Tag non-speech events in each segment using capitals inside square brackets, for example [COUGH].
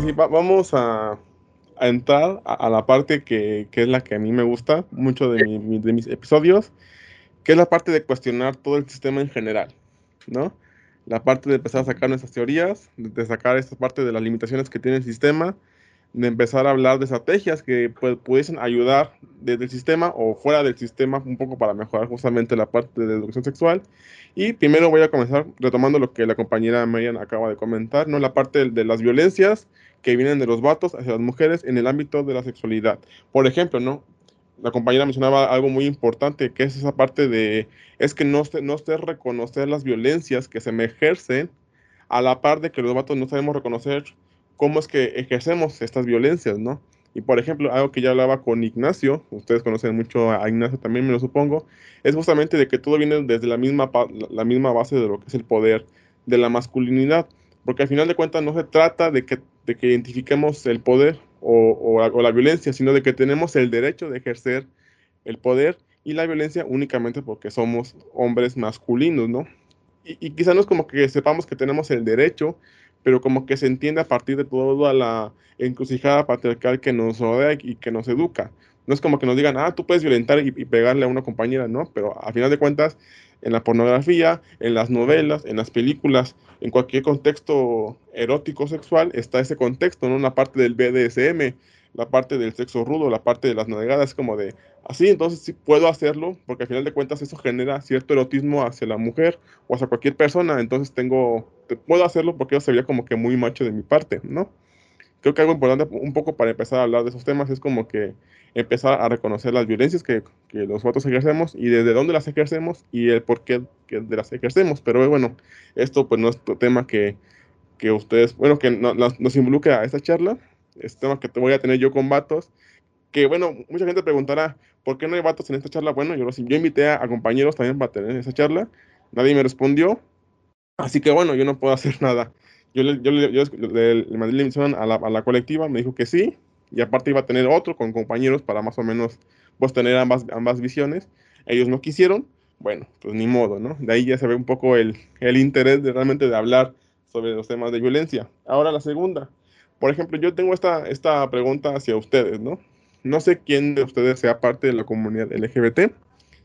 sí, vamos a, entrar a, la parte que, es la que a mí me gusta mucho de, de mis episodios, que es la parte de cuestionar todo el sistema en general, ¿no? La parte de empezar a sacar nuestras teorías, de sacar esta parte de las limitaciones que tiene el sistema, de empezar a hablar de estrategias que pues, pudiesen ayudar desde el sistema o fuera del sistema un poco para mejorar justamente la parte de educación sexual. Y primero voy a comenzar retomando lo que la compañera Marian acaba de comentar, ¿no? La parte de, las violencias que vienen de los vatos hacia las mujeres en el ámbito de la sexualidad. Por ejemplo, ¿no? La compañera mencionaba algo muy importante, que es esa parte de, es que no no se reconocer las violencias que se me ejercen a la par de que los vatos no sabemos reconocer cómo es que ejercemos estas violencias, ¿no? Y por ejemplo, algo que ya hablaba con Ignacio, ustedes conocen mucho a Ignacio también, me lo supongo, es justamente de que todo viene desde la misma, la misma base de lo que es el poder, de la masculinidad, porque al final de cuentas no se trata de que, de que identifiquemos el poder o, o, la, violencia, sino de que tenemos el derecho de ejercer el poder y la violencia únicamente porque somos hombres masculinos, ¿no? Y, y quizá no es como que sepamos que tenemos el derecho, pero como que se entiende a partir de toda la encrucijada patriarcal que nos rodea y que nos educa. No es como que nos digan, ah, tú puedes violentar y, pegarle a una compañera, no, pero a final de cuentas, en la pornografía, en las novelas, en las películas, en cualquier contexto erótico sexual, está ese contexto, ¿no? Una parte del BDSM, la parte del sexo rudo, la parte de las navegadas, como de, así, entonces sí puedo hacerlo, porque al final de cuentas eso genera cierto erotismo hacia la mujer o hacia cualquier persona, entonces tengo, puedo hacerlo porque eso sería como que muy macho de mi parte, ¿no? Creo que algo importante un poco para empezar a hablar de esos temas es como que empezar a reconocer las violencias que, que los votos ejercemos y desde dónde las ejercemos y el por qué de las ejercemos, pero bueno, esto pues no es tema que, que ustedes, bueno, que nos, nos involucra a esta charla, este tema que te voy a tener yo con vatos, que bueno, mucha gente preguntará, ¿por qué no hay vatos en esta charla? Bueno, yo, los, yo invité a, compañeros también para tener esa charla, nadie me respondió, así que bueno, yo no puedo [LAUGHS] hacer nada. Yo, le, yo, yo le, mandé la invitación a la, a la, colectiva, me dijo que sí, y aparte iba a tener otro con compañeros para más o menos pues tener ambas, ambas visiones. Ellos no quisieron, bueno, pues ni modo, ¿no? De ahí ya se ve un poco el, el interés de realmente de hablar sobre los temas de violencia. Ahora la segunda, por ejemplo, yo tengo esta, esta pregunta hacia ustedes, ¿no? No sé quién de ustedes sea parte de la comunidad LGBT,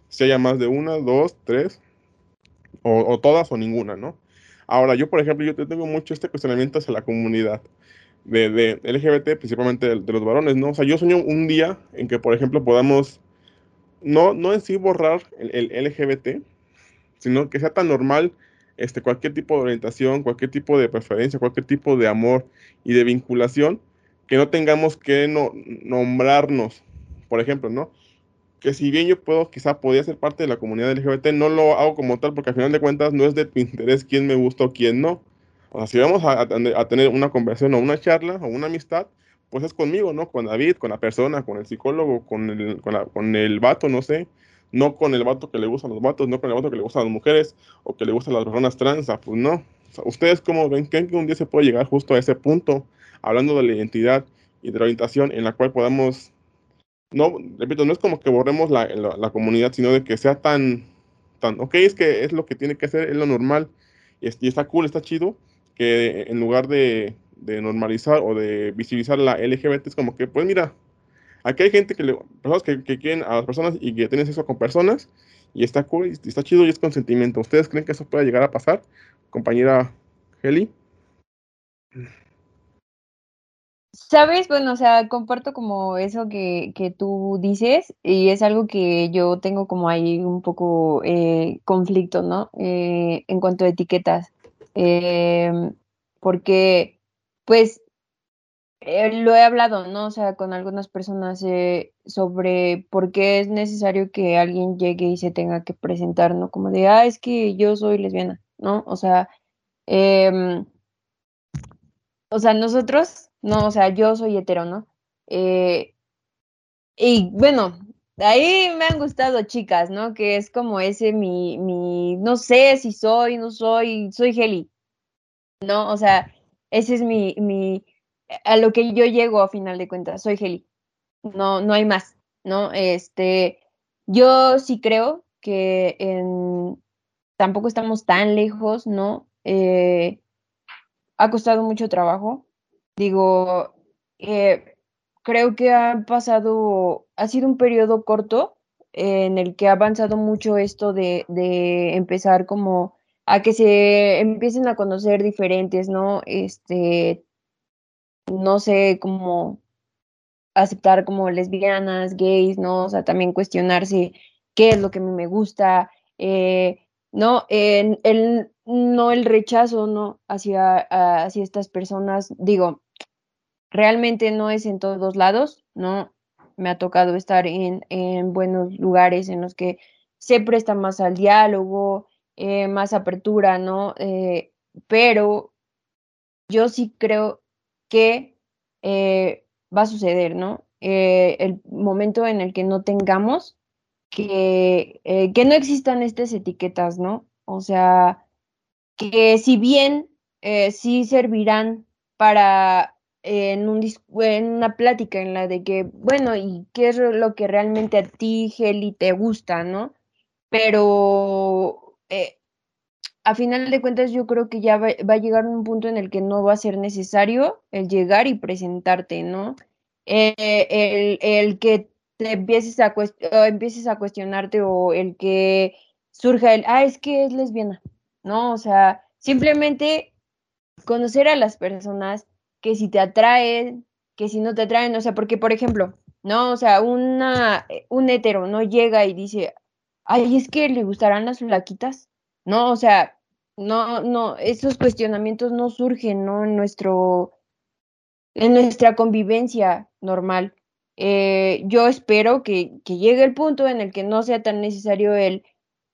si haya más de una, dos, tres, o, todas o ninguna, ¿no? Ahora, yo, por ejemplo, yo tengo mucho este cuestionamiento hacia la comunidad de, de LGBT, principalmente de, los varones, ¿no? O sea, yo sueño un día en que, por ejemplo, podamos, no, no en sí borrar el, el LGBT, sino que sea tan normal este, cualquier tipo de orientación, cualquier tipo de preferencia, cualquier tipo de amor y de vinculación, que no tengamos que no, nombrarnos, por ejemplo, ¿no? Que si bien yo puedo, quizá podría ser parte de la comunidad LGBT, no lo hago como tal porque al final de cuentas no es de tu interés quién me gusta o quién no. O sea, si vamos a, tener una conversación o una charla o una amistad, pues es conmigo, ¿no? Con David, con la persona, con el psicólogo, con el, con, con el vato, no sé no con el vato que le gustan los vatos, no con el vato que le gustan las mujeres o que le gustan las personas trans, pues no. ¿Ustedes cómo ven? ¿Creen que un día se puede llegar justo a ese punto, hablando de la identidad y de la orientación en la cual podamos, no, repito, no es como que borremos la, la, comunidad, sino de que sea tan, tan, ok, es que es lo que tiene que ser, es lo normal, y, y está cool, está chido, que en lugar de, de normalizar o de visibilizar la LGBT, es como que, pues mira, Aquí hay gente que le, personas que, quieren a las personas y que tienen sexo con personas y está cool, y está chido y es consentimiento. ¿Ustedes creen que eso puede llegar a pasar, compañera Heli? Sabes, bueno, o sea, comparto como eso que, que, tú dices y es algo que yo tengo como ahí un poco eh, conflicto, ¿no? Eh, en cuanto a etiquetas. Em, porque, pues, eh, lo he hablado, ¿no? O sea, con algunas personas eh, sobre por qué es necesario que alguien llegue y se tenga que presentar, ¿no? Como de, ah, es que yo soy lesbiana, ¿no? O sea, em, o sea, nosotros, no, o sea, yo soy hetero, ¿no? Eh, y bueno, ahí me han gustado chicas, ¿no? Que es como ese mi, mi, no sé si soy, no soy, soy Heli, ¿no? O sea, ese es mi, mi, a lo que yo llego a final de cuentas, soy Heli. No, no hay más, ¿no? Este, yo sí creo que en, tampoco estamos tan lejos, ¿no? Eh, ha costado mucho trabajo. Digo, eh, creo que ha pasado, ha sido un periodo corto en el que ha avanzado mucho esto de, de empezar como a que se empiecen a conocer diferentes, ¿no? Este, no sé, como aceptar como lesbianas, gays, ¿no? O sea, también cuestionarse qué es lo que a mí me gusta, eh, ¿no? el, no el rechazo, ¿no? Hacia, hacia estas personas, digo, realmente no es en todos lados, ¿no? Me ha tocado estar en, en buenos lugares en los que se presta más al diálogo, eh, más apertura, ¿no? Eh, pero yo sí creo que eh, va a suceder, ¿no? el momento en el que no tengamos que, que no existan estas etiquetas, ¿no? O sea, que si bien sí servirán para en, un, en una plática en la de que, bueno, ¿y qué es lo que realmente a ti, Heli, te gusta, no? Pero eh, a final de cuentas yo creo que ya va, a llegar un punto en el que no va a ser necesario el llegar y presentarte, ¿no? Eh, el, el, que te empieces a, empieces a cuestionarte o el que surja el, ah, es que es lesbiana, ¿no? O sea, simplemente conocer a las personas, que si te atraen, que si no te atraen, o sea, porque por ejemplo, no, o sea, una, un hetero no llega y dice, ay, es que le gustarán las flaquitas, no, o sea, no, no, esos cuestionamientos no surgen, ¿no? En nuestro, en nuestra convivencia normal. Eh, yo espero que, que llegue el punto en el que no sea tan necesario el,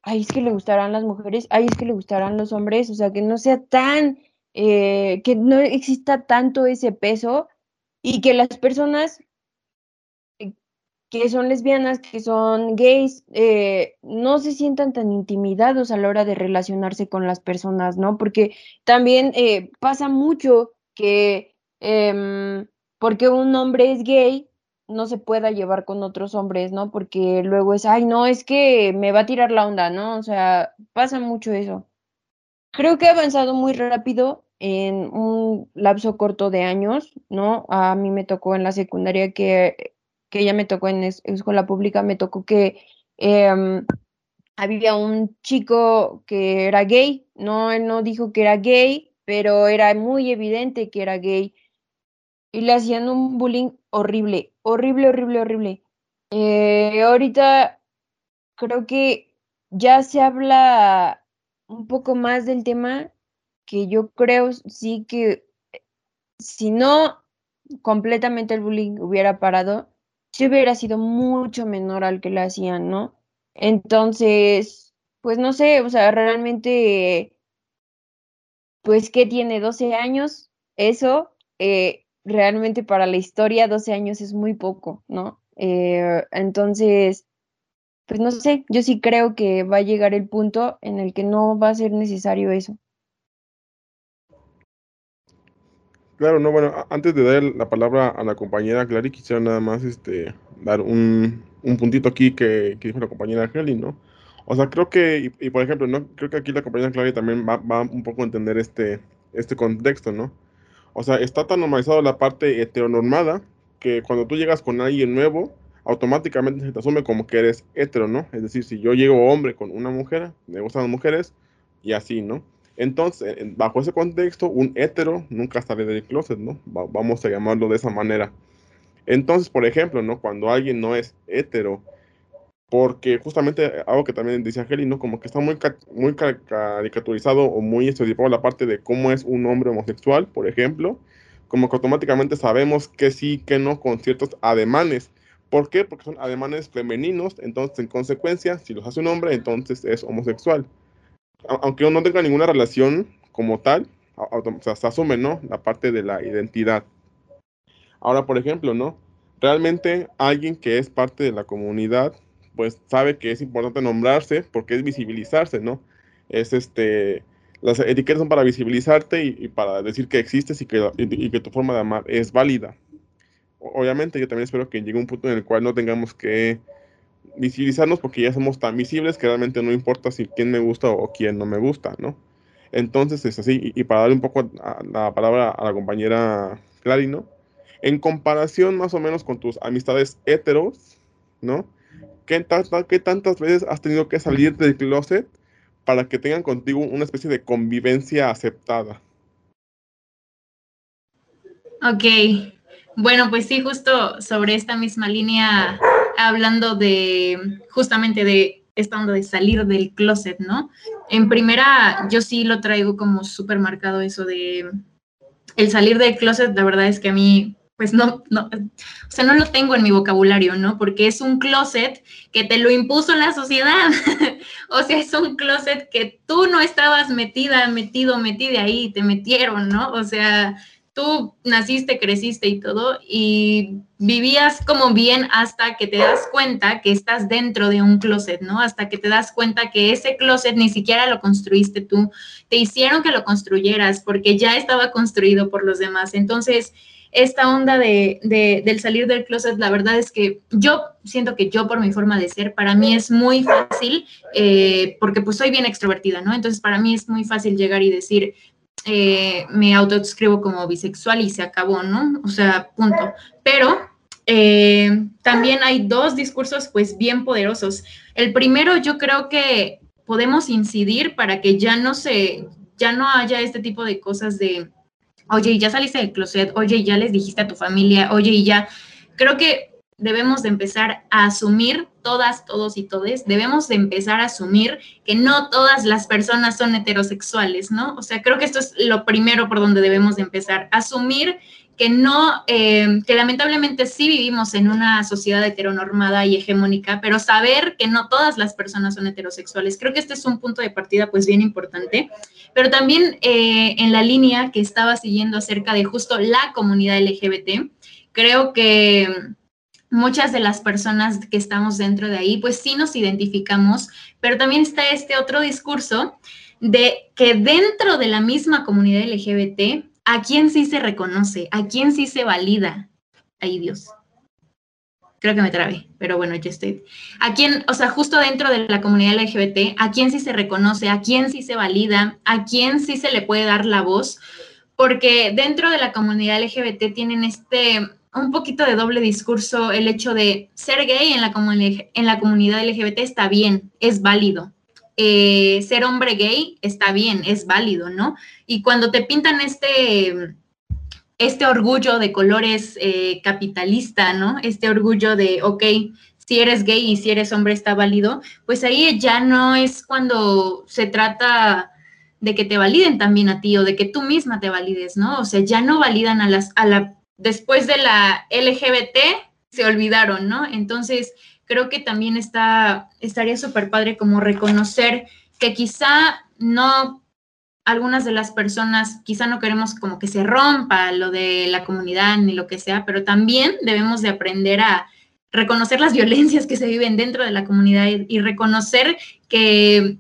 ay, es que le gustarán las mujeres, ay, es que le gustarán los hombres, o sea, que no sea tan eh, que no exista tanto ese peso y que las personas que son lesbianas, que son gays, eh, no se sientan tan intimidados a la hora de relacionarse con las personas, ¿no? Porque también pasa mucho que em, porque un hombre es gay, no se pueda llevar con otros hombres, ¿no? Porque luego es, ay, no, es que me va a tirar la onda, ¿no? O sea, pasa mucho eso. Creo que ha avanzado muy rápido en un lapso corto de años, ¿no? A mí me tocó en la secundaria que, que ya me tocó en escuela pública, me tocó que em, había un chico que era gay, no, él no dijo que era gay, pero era muy evidente que era gay. Y le hacían un bullying horrible, horrible, horrible, horrible. Eh, ahorita creo que ya se habla un poco más del tema que yo creo sí que si no completamente el bullying hubiera parado, sí hubiera sido mucho menor al que le hacían, ¿no? Entonces, pues no sé, o sea, realmente, pues que tiene 12 años, eso, eh, realmente para la historia 12 años es muy poco, ¿no? Eh, entonces, pues no sé, yo sí creo que va a llegar el punto en el que no va a ser necesario eso. Claro, no, bueno, antes de dar la palabra a la compañera Clary, quisiera nada más este, dar un, un puntito aquí que, que, dijo la compañera Kelly, ¿no? O sea, creo que, y, por ejemplo, ¿no? Creo que aquí la compañera Clary también va, va, un poco a entender este, este contexto, ¿no? O sea, está tan normalizado la parte heteronormada que cuando tú llegas con alguien nuevo, automáticamente se te asume como que eres hetero, ¿no? Es decir, si yo llego hombre con una mujer, me gustan las mujeres, y así, ¿no? Entonces, bajo ese contexto, un hetero nunca sale del closet, ¿no? vamos a llamarlo de esa manera. Entonces, por ejemplo, ¿no? Cuando alguien no es hetero, porque justamente algo que también dice Angeli, ¿no? Como que está muy, muy caricaturizado o muy estereotipado la parte de cómo es un hombre homosexual, por ejemplo, como que automáticamente sabemos que sí, que no, con ciertos ademanes. ¿Por qué? Porque son ademanes femeninos, entonces en consecuencia, si los hace un hombre, entonces es homosexual aunque no tenga ninguna relación como tal, o se asume, ¿no? La parte de la identidad. Ahora, por ejemplo, ¿no? Realmente alguien que es parte de la comunidad, pues sabe que es importante nombrarse porque es visibilizarse, ¿no? Es este, las etiquetas son para visibilizarte y, para decir que existes y que, y que tu forma de amar es válida. Obviamente yo también espero que llegue un punto en el cual no tengamos que visibilizarnos porque ya somos tan visibles que realmente no importa si quién me gusta o quién no me gusta, ¿no? Entonces es así, y, para darle un poco la palabra a la compañera Clary, ¿no? En comparación más o menos con tus amistades heteros, ¿no? ¿Qué, ¿Qué tantas veces has tenido que salir del closet para que tengan contigo una especie de convivencia aceptada? Ok, bueno, pues sí, justo sobre esta misma línea, hablando de justamente de esta onda de salir del closet, ¿no? En primera, yo sí lo traigo como súper marcado eso de el salir del closet, la verdad es que a mí, pues no, no, o sea, no lo tengo en mi vocabulario, ¿no? Porque es un closet que te lo impuso la sociedad, [LAUGHS] o sea, es un closet que tú no estabas metida, metido, metida ahí, te metieron, ¿no? O sea, tú naciste, creciste y todo, y vivías como bien hasta que te das cuenta que estás dentro de un closet, ¿no? Hasta que te das cuenta que ese closet ni siquiera lo construiste tú, te hicieron que lo construyeras porque ya estaba construido por los demás. Entonces, esta onda de, del salir del closet, la verdad es que yo siento que yo por mi forma de ser, para mí es muy fácil, eh, porque pues soy bien extrovertida, ¿no? Entonces para mí es muy fácil llegar y decir, eh, me autoescribo como bisexual y se acabó, ¿no? O sea, punto. Pero eh, también hay dos discursos pues bien poderosos. El primero yo creo que podemos incidir para que ya no se, ya no haya este tipo de cosas de, oye, ya saliste del closet, oye, ya les dijiste a tu familia, oye, y ya. Creo que debemos de empezar a asumir, todas, todos y todes, debemos de empezar a asumir que no todas las personas son heterosexuales, ¿no? O sea, creo que esto es lo primero por donde debemos de empezar, asumir que no, eh, que lamentablemente sí vivimos en una sociedad heteronormada y hegemónica, pero saber que no todas las personas son heterosexuales. Creo que este es un punto de partida pues bien importante, pero también eh, en la línea que estaba siguiendo acerca de justo la comunidad LGBT, creo que muchas de las personas que estamos dentro de ahí, pues sí nos identificamos, pero también está este otro discurso de que dentro de la misma comunidad LGBT, ¿a quién sí se reconoce? ¿A quién sí se valida? Ay Dios. Creo que me trabé, pero bueno, ya estoy. ¿A quién, o sea, justo dentro de la comunidad LGBT, a quién sí se reconoce? ¿A quién sí se valida? ¿A quién sí se le puede dar la voz? Porque dentro de la comunidad LGBT tienen este un poquito de doble discurso el hecho de ser gay en la, en la comunidad LGBT está bien, es válido. Eh, ser hombre gay está bien, es válido, ¿no? Y cuando te pintan este, este orgullo de colores eh, capitalista, ¿no? Este orgullo de, ok, si eres gay y si eres hombre está válido, pues ahí ya no es cuando se trata de que te validen también a ti o de que tú misma te valides, ¿no? O sea, ya no validan a, las, a la después de la LGBT se olvidaron, ¿no? Entonces, creo que también está, estaría súper padre como reconocer que quizá no, algunas de las personas, quizá no queremos como que se rompa lo de la comunidad ni lo que sea, pero también debemos de aprender a reconocer las [LAUGHS] violencias que se viven dentro de la comunidad y, reconocer que,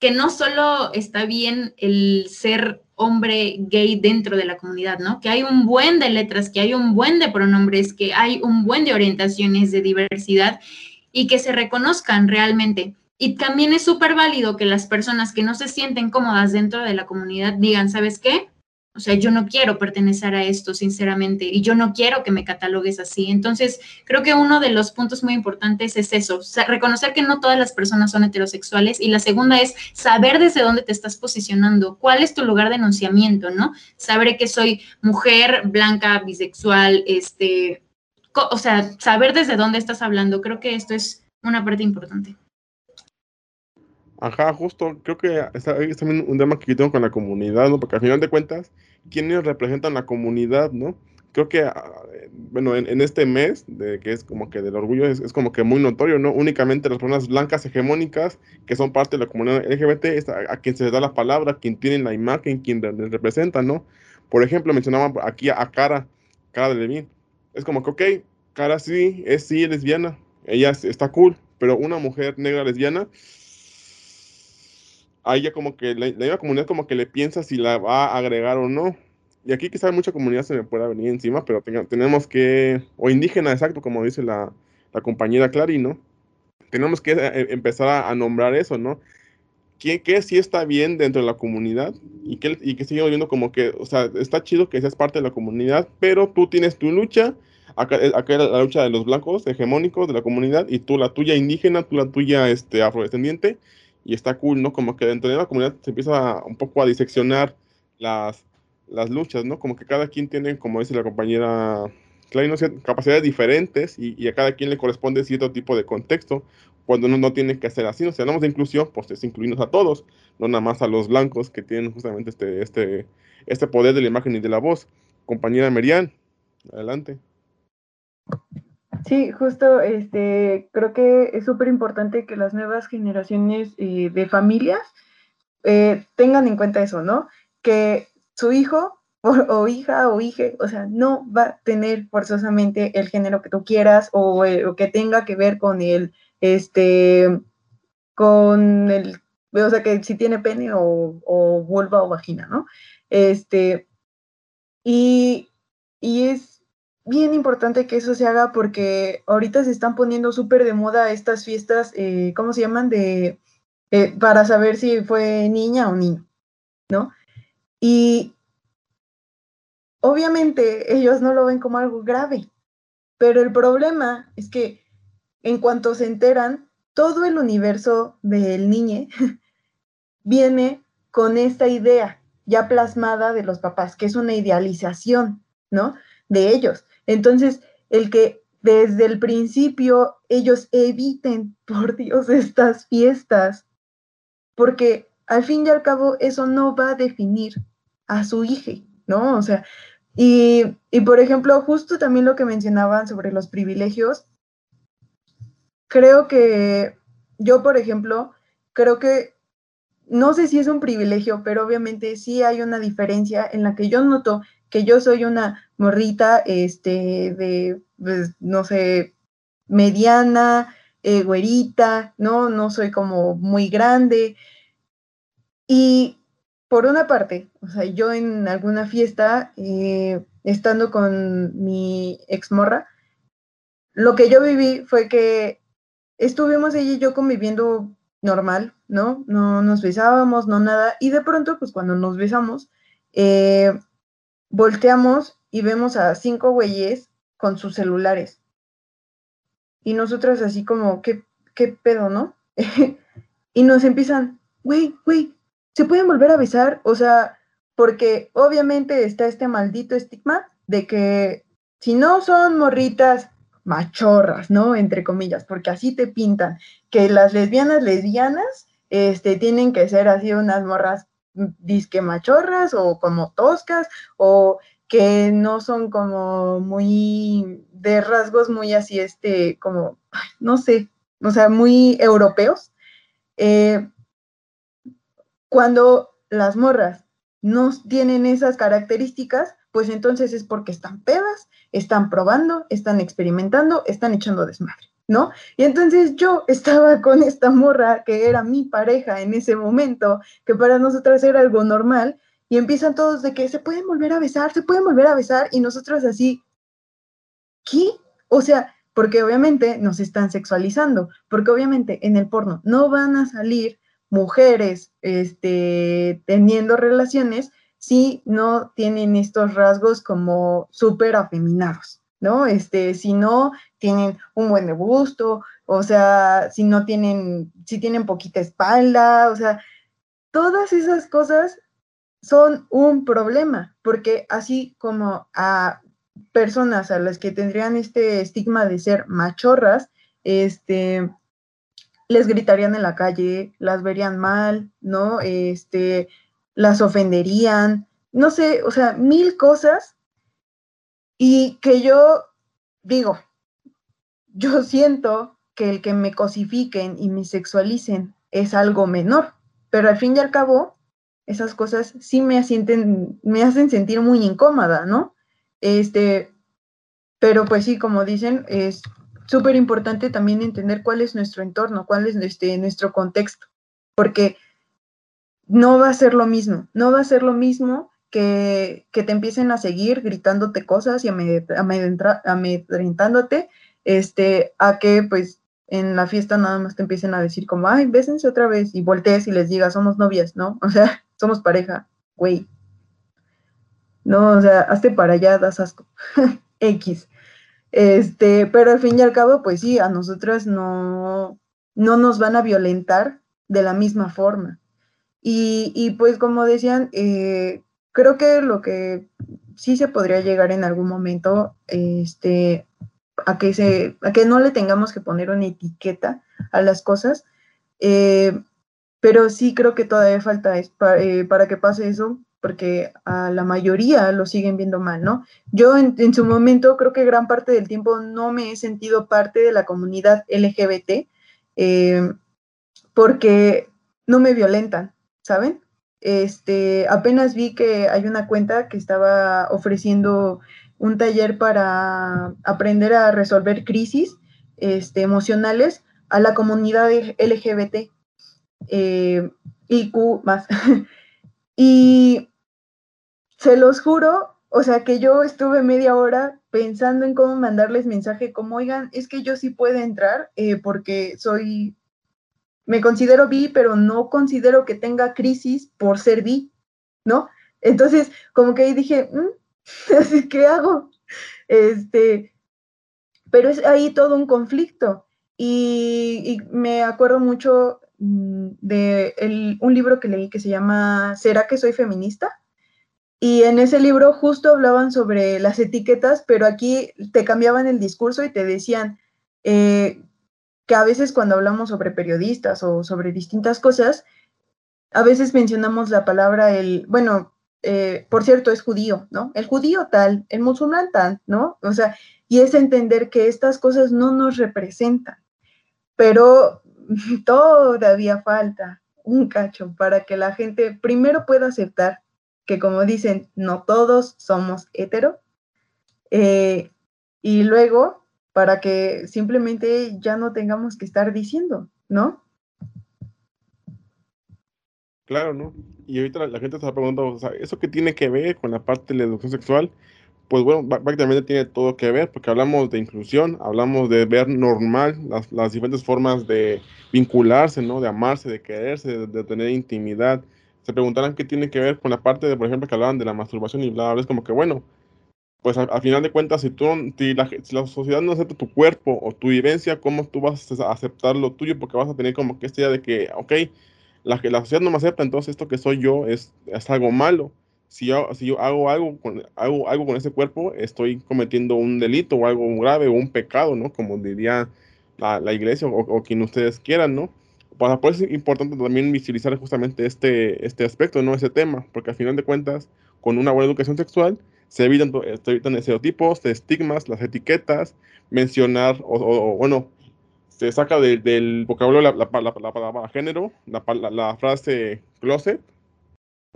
que no solo está bien el ser hombre gay dentro de la comunidad, ¿no? Que hay un buen de letras, que hay un buen de pronombres, que hay un buen de orientaciones de diversidad y que se reconozcan realmente. Y también es súper válido que las personas que no se sienten cómodas dentro de la comunidad digan, ¿sabes qué? O sea, yo no quiero pertenecer a esto, sinceramente, y yo no quiero que me catalogues así. Entonces, creo que uno de los puntos muy importantes es eso, reconocer que no todas las personas son heterosexuales. Y la segunda es saber desde dónde te estás posicionando, cuál es tu lugar de enunciamiento, ¿no? Saber que soy mujer, blanca, bisexual, este, o sea, saber desde dónde estás hablando. Creo que esto es una parte importante. Ajá, justo, creo que es también un tema que yo tengo con la comunidad, ¿no? Porque al final de cuentas, ¿quiénes representan la comunidad, ¿no? Creo que, ah, bueno, en, este mes, de, que es como que del orgullo, es, como que muy notorio, ¿no? Únicamente las personas blancas hegemónicas, que son parte de la comunidad LGBT, es a, quien se les da la palabra, quien tiene la imagen, quien les representa, ¿no? Por ejemplo, mencionaba aquí a, Cara, Cara de Levin. Es como que, ok, Cara sí, es sí lesbiana, ella está cool, pero una mujer negra lesbiana ahí ya como que la, misma comunidad como que le piensa si la va a agregar o no. Y aquí quizá mucha comunidad se me pueda venir encima, pero tenemos que, o indígena, exacto, como dice la, compañera Clary, ¿no? Tenemos que eh, empezar a, nombrar eso, ¿no? qué, qué sí está bien dentro de la comunidad y que, y que sigue viendo como que, o sea, está chido que seas parte de la comunidad, pero tú tienes tu lucha, acá, acá era la lucha de los blancos hegemónicos de la comunidad y tú la tuya indígena, tú la tuya este, afrodescendiente, y está cool, ¿no? Como que dentro de la comunidad se empieza un poco a diseccionar las, las luchas, ¿no? Como que cada quien tiene, como dice la compañera Klein, capacidades diferentes y, y, a cada quien le corresponde cierto tipo de contexto cuando uno no tiene que ser así. ¿no? Si hablamos de inclusión, pues es incluirnos a todos, no nada más a los blancos que tienen justamente este, este, este poder de la imagen y de la voz. Compañera Merian, adelante. Sí, justo, este, creo que es súper importante que las nuevas generaciones eh, de familias eh, tengan en cuenta eso, ¿no? Que su hijo [LAUGHS] o, hija o hija, o sea, no va a tener forzosamente el género que tú quieras o, eh, o que tenga que ver con el este, con el, o sea, que si tiene pene o, o vulva o vagina, ¿no? Este, y, y es bien importante que eso se haga porque ahorita se están poniendo súper de moda estas fiestas, eh, ¿cómo se llaman? De, eh, para saber si fue niña o niño, ¿no? Y obviamente ellos no lo ven como algo grave, pero el problema es que en cuanto se enteran, todo el universo del niño [LAUGHS] viene con esta idea ya plasmada de los papás, que es una idealización, ¿no? De ellos. Entonces, el que desde el principio ellos eviten, [LAUGHS] por Dios, estas fiestas, porque al fin y al cabo eso no va a definir a su hija, ¿no? O sea, y, y por ejemplo, justo también lo que mencionaban sobre los privilegios, creo que yo, por ejemplo, creo que no sé si es un privilegio, pero obviamente sí hay una diferencia en la que yo noto que yo soy una morrita, este, de, pues, no sé, mediana, eh, güerita, ¿no? No soy como muy grande. Y por una parte, o sea, yo en alguna fiesta, eh, estando con mi exmorra, lo que yo viví fue que estuvimos ella y yo conviviendo normal, ¿no? No nos besábamos, no nada. Y de pronto, pues cuando nos besamos, eh, volteamos y vemos a cinco güeyes con sus celulares. Y nosotras así como, ¿qué, qué pedo, no? [LAUGHS] y nos empiezan, güey, güey, ¿se pueden volver a besar? O sea, porque obviamente está este maldito estigma de que si no son morritas machorras, ¿no? Entre comillas, porque así te pintan, que las lesbianas lesbianas este, tienen que ser así unas morras disque machorras o como toscas o que no son como muy de rasgos muy así, este, como, no sé, o sea, muy europeos. Eh, cuando las morras no tienen esas características, pues entonces es porque están pedas, están probando, están experimentando, están echando desmadre, ¿no? Y entonces yo estaba con esta morra que era mi pareja en ese momento, que para nosotras era algo normal, y empiezan todos de que se pueden volver a besar, se pueden volver a besar, y nosotros así, ¿qué? O sea, porque obviamente nos están sexualizando, porque obviamente en el porno no van a salir mujeres este, teniendo relaciones si no tienen estos rasgos como súper afeminados, ¿no? Este, si no tienen un buen gusto, o sea, si no tienen, si tienen poquita espalda, o sea, todas esas cosas son un problema, porque así como a personas a las que tendrían este estigma de ser machorras, este, les gritarían en la calle, las verían mal, ¿no? Este, las ofenderían, no sé, o sea, mil cosas. Y que yo digo, yo siento que el que me cosifiquen y me sexualicen es algo menor, pero al fin y al cabo, esas cosas sí me, asienten, me hacen sentir muy incómoda, ¿no? Este, pero pues sí, como dicen, es súper importante también entender cuál es nuestro entorno, cuál es este, nuestro contexto, porque no va a ser lo mismo, no va a ser lo mismo que, que te empiecen a seguir gritándote cosas y amedrentándote, este, a que pues en la fiesta nada más te empiecen a decir como, ay, bésense otra vez y voltees y les digas, somos novias, ¿no? [LAUGHS] O sea, somos pareja, güey. No, o sea, hazte para allá, das asco. [LAUGHS] X. Este, pero al fin y al cabo, pues sí, a nosotras no, no nos van a violentar de la misma forma. Y, y pues como decían, eh, creo que lo que sí se podría llegar en algún momento, este, a que, se, a que no le tengamos que poner una etiqueta a las cosas, eh, pero sí creo que todavía falta es eh, para que pase eso, porque a la mayoría lo siguen viendo mal, ¿no? Yo en, su momento creo que gran parte del tiempo no me he sentido parte de la comunidad LGBT eh, porque no me violentan, ¿saben? Este, apenas vi que hay una cuenta que estaba ofreciendo un taller para aprender a resolver crisis este, emocionales a la comunidad LGBT eh, IQ más. [LAUGHS] y se los juro, o sea que yo estuve media hora pensando en cómo mandarles mensaje, como, oigan, es que yo sí puedo entrar eh, porque soy, me considero bi, pero no considero que tenga crisis por ser bi, ¿no? Entonces, como que ahí dije, mm, [LAUGHS] que hago? Este, pero es ahí todo un conflicto. Y, me acuerdo mucho mm, de un libro que leí que se llama ¿Será que soy feminista? Y en ese libro justo hablaban sobre las etiquetas, pero aquí te cambiaban el discurso y te decían eh, que a veces cuando hablamos sobre periodistas o sobre distintas cosas, a veces mencionamos la palabra el, bueno, eh, por cierto, es judío, ¿no? El judío tal, el musulmán tal, ¿no? O sea, y es entender que estas cosas no nos representan, pero [LAUGHS] todavía falta un cacho para que la gente primero pueda aceptar que como dicen, no todos somos hetero. Eh, y luego, para que simplemente ya no tengamos que estar diciendo, ¿no? Claro, ¿no? Y ahorita la, gente se está preguntando, o sea, ¿eso qué tiene que ver con la parte de la educación sexual? Pues bueno, prácticamente tiene todo que ver, porque hablamos de inclusión, hablamos de ver normal las, las diferentes formas de vincularse, ¿no? De amarse, de quererse, de tener intimidad, se preguntarán qué tiene que ver con la parte de, por ejemplo, que hablaban de la masturbación y bla, bla, es como que, bueno, pues al final de cuentas, si, tú, si la, sociedad no acepta tu cuerpo o tu vivencia, ¿cómo tú vas a aceptar lo tuyo? Porque vas a tener como que esta idea de que, ok, la, la sociedad no me acepta, entonces esto que soy yo es, es algo malo. Si yo, si yo hago, algo con, hago algo con ese cuerpo, estoy cometiendo un delito o algo grave o un pecado, ¿no? Como diría la, la iglesia o, o, quien ustedes quieran, ¿no? para por eso es importante también visibilizar justamente este, este aspecto, ¿no? Ese tema, porque al final de cuentas, con una buena educación sexual, se evitan, se evitan estereotipos, estigmas, las etiquetas, mencionar, o, bueno, se saca del vocabulario la, la, palabra género, la, frase closet,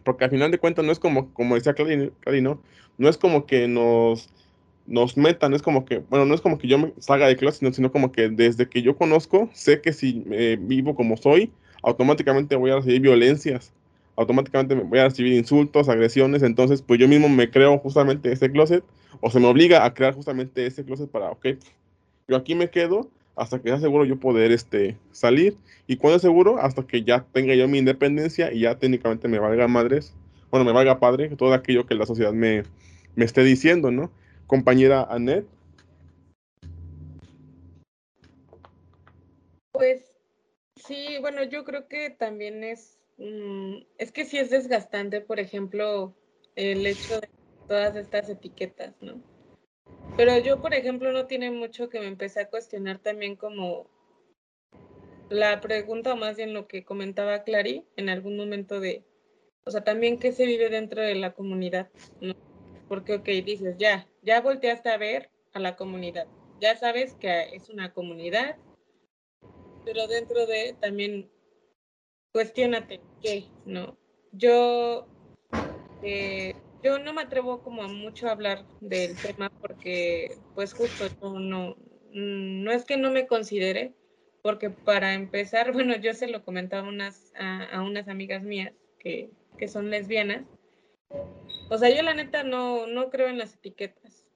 porque al final de cuentas no es como, como decía Clarino, no es como que nos nos metan, es como que, bueno, no es como que yo me salga de clase, sino, como que desde que yo conozco, sé que si eh, vivo como soy, automáticamente voy a recibir violencias, automáticamente voy a recibir insultos, agresiones, entonces pues yo mismo me creo justamente ese closet, o se me obliga a crear justamente ese closet para, ok, yo aquí me quedo hasta que sea seguro yo poder este, salir, y cuando es seguro, hasta que ya tenga yo mi independencia y ya técnicamente me valga madres, bueno, me valga padre, todo aquello que la sociedad me, me esté diciendo, ¿no? compañera Annette? Pues sí, bueno, yo creo que también es, mm, es que sí es desgastante, por ejemplo, el hecho de todas estas etiquetas, ¿no? Pero yo, por ejemplo, no tiene mucho que me empecé a cuestionar también como la pregunta, más bien lo que comentaba Clary en algún momento de, o sea, también qué se vive dentro de la comunidad, ¿no? Porque, ok, dices, ya, ya volteaste a ver a la comunidad, ya sabes que es una comunidad, pero dentro de también cuestionate qué, ¿no? Yo, eh, yo no me atrevo como mucho a hablar del tema porque, pues justo, no, no, no es que no me considere, porque para empezar, [LAUGHS] bueno, yo se lo comentaba unas, a, unas amigas mías que, que son lesbianas, o sea, yo la neta no, no creo en las etiquetas.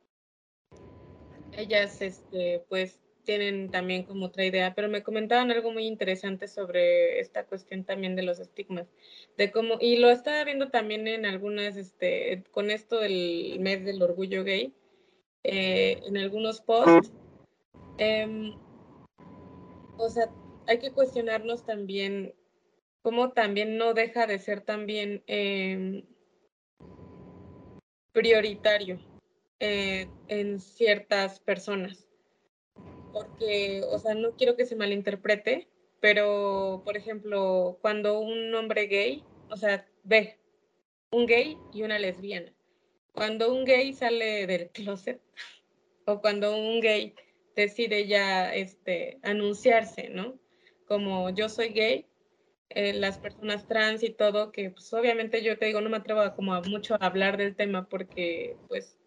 Ellas, este, pues, tienen también como otra idea, pero me comentaban algo muy interesante sobre esta cuestión también de los estigmas, de cómo, y lo estaba viendo también en algunas, este, con esto del mes del orgullo gay, eh, en algunos posts. Em, o sea, hay que cuestionarnos también cómo también no deja de ser también em, prioritario eh, en ciertas personas porque, o sea, no quiero que se malinterprete, pero, por ejemplo, cuando un hombre gay, o sea, ve un gay y una lesbiana, cuando un gay sale del closet [LAUGHS] o cuando un gay decide ya este, anunciarse, ¿no? Como yo soy gay, eh, las personas trans y todo, que pues obviamente yo te digo, no me atrevo como a mucho a hablar del tema porque pues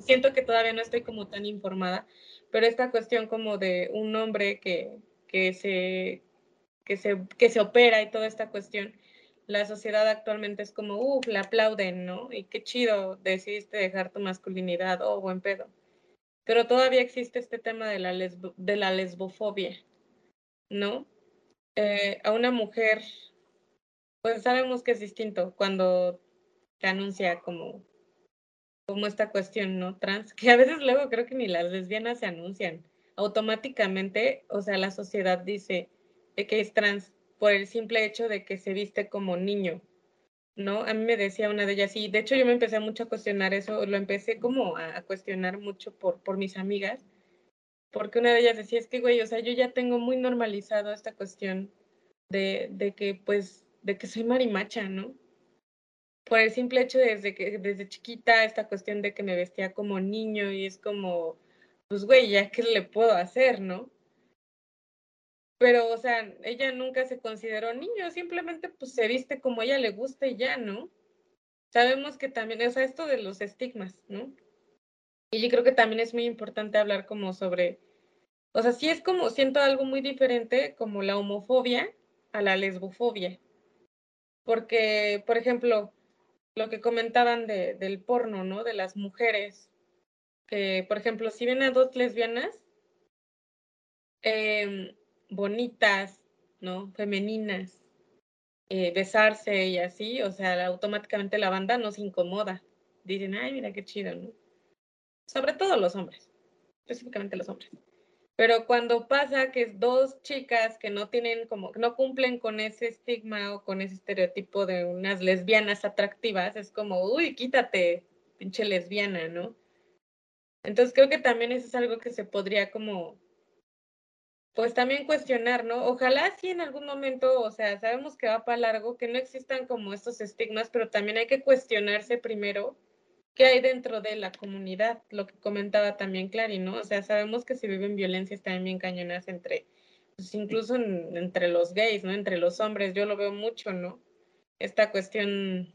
siento que todavía no estoy como tan informada, pero esta cuestión como de un hombre que, que, se, que, se, que se opera y toda esta cuestión, la sociedad actualmente es como, uff, la aplauden, ¿no? Y qué chido, decidiste dejar tu masculinidad, oh, buen pedo. Pero todavía existe este tema de la, de la lesbofobia, ¿no? Eh, a una mujer, pues sabemos que es distinto cuando te anuncia como como esta cuestión, ¿no? Trans, que a veces luego creo que ni las lesbianas se anuncian. Automáticamente, o sea, la sociedad dice que es trans por el simple hecho de que se viste como niño, ¿no? A mí me decía una de ellas, y de hecho yo me empecé mucho a cuestionar eso, lo empecé como a, cuestionar mucho por, por mis amigas, porque una de ellas decía, es que, güey, o sea, yo ya tengo muy normalizado esta cuestión de, de que, pues, de que soy marimacha, ¿no? Por el simple hecho desde que desde chiquita esta cuestión de que me vestía como niño y es como, pues güey, ya qué le puedo hacer, ¿no? Pero, o sea, ella nunca se consideró niño, simplemente pues se viste como ella le gusta y ya, ¿no? Sabemos que también, o sea, esto de los estigmas, ¿no? Y yo creo que también es muy importante hablar como sobre, o sea, sí es como, siento algo muy diferente como la homofobia a la lesbofobia. Porque, por ejemplo, lo que comentaban de, del porno, ¿no? De las mujeres. que por ejemplo, si ven a dos lesbianas em, bonitas, ¿no? Femeninas, eh, besarse y así, o sea, automáticamente la banda no se incomoda. Dicen, ay, mira qué chido, ¿no? Sobre todo los hombres, específicamente los hombres. Pero cuando pasa que dos chicas que no tienen como, no cumplen con ese estigma o con ese estereotipo de unas lesbianas atractivas, es como, uy, quítate, pinche lesbiana, ¿no? Entonces creo que también eso es algo que se podría como, pues también cuestionar, ¿no? Ojalá sí en algún momento, o sea, sabemos que va para largo, que no existan como estos estigmas, pero también hay que cuestionarse primero qué hay dentro de la comunidad, lo que comentaba también Clary, ¿no? O sea, sabemos que se viven violencias también bien cañonas entre, pues incluso entre los gays, ¿no? Entre los hombres, yo lo veo mucho, ¿no? Esta cuestión,